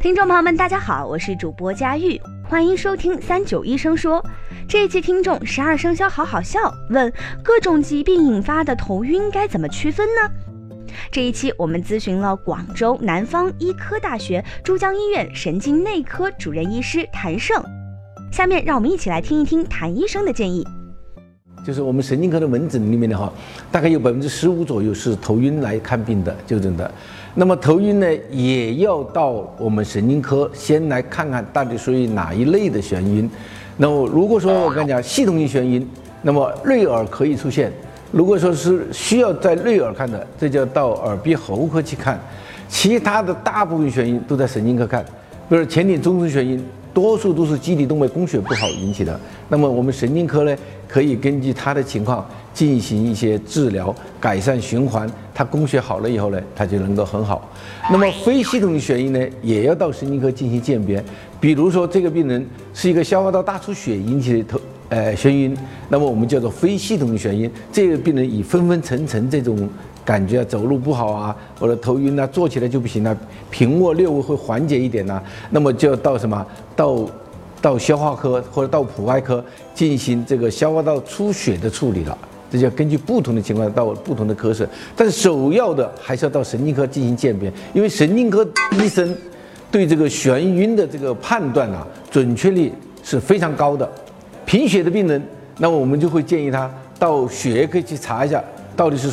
听众朋友们，大家好，我是主播佳玉，欢迎收听三九医生说。这一期听众十二生肖好好笑，问各种疾病引发的头晕该怎么区分呢？这一期我们咨询了广州南方医科大学珠江医院神经内科主任医师谭胜。下面让我们一起来听一听谭医生的建议。就是我们神经科的门诊里面的话，大概有百分之十五左右是头晕来看病的就诊的。那么头晕呢，也要到我们神经科先来看看到底属于哪一类的眩晕。那么如果说我跟你讲系统性眩晕，那么内耳可以出现；如果说是需要在内耳看的，这就要到耳鼻喉科去看。其他的大部分眩晕都在神经科看，比如前庭中枢眩晕。多数都是基底动脉供血不好引起的。那么我们神经科呢，可以根据他的情况进行一些治疗，改善循环。他供血好了以后呢，他就能够很好。那么非系统性眩晕呢，也要到神经科进行鉴别。比如说这个病人是一个消化道大出血引起的头呃眩晕，那么我们叫做非系统性眩晕。这个病人以昏昏沉沉这种。感觉走路不好啊，或者头晕啊，坐起来就不行了，平卧略微会缓解一点呐，那么就要到什么？到到消化科或者到普外科进行这个消化道出血的处理了。这就要根据不同的情况到不同的科室，但首要的还是要到神经科进行鉴别，因为神经科医生对这个眩晕的这个判断啊，准确率是非常高的。贫血的病人，那么我们就会建议他到血液科去查一下，到底是。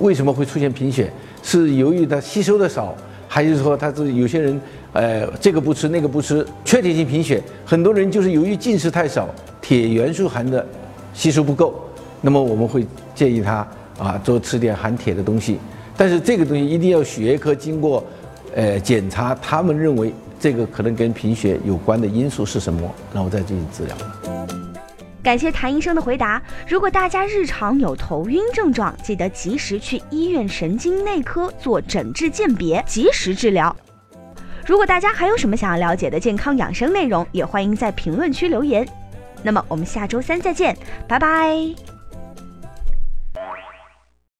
为什么会出现贫血？是由于他吸收的少，还是说他是有些人，呃，这个不吃那个不吃，缺铁性贫血。很多人就是由于进食太少，铁元素含的吸收不够。那么我们会建议他啊，多吃点含铁的东西。但是这个东西一定要血液科经过，呃，检查，他们认为这个可能跟贫血有关的因素是什么，然后再进行治疗。感谢谭医生的回答。如果大家日常有头晕症状，记得及时去医院神经内科做诊治鉴别，及时治疗。如果大家还有什么想要了解的健康养生内容，也欢迎在评论区留言。那么我们下周三再见，拜拜。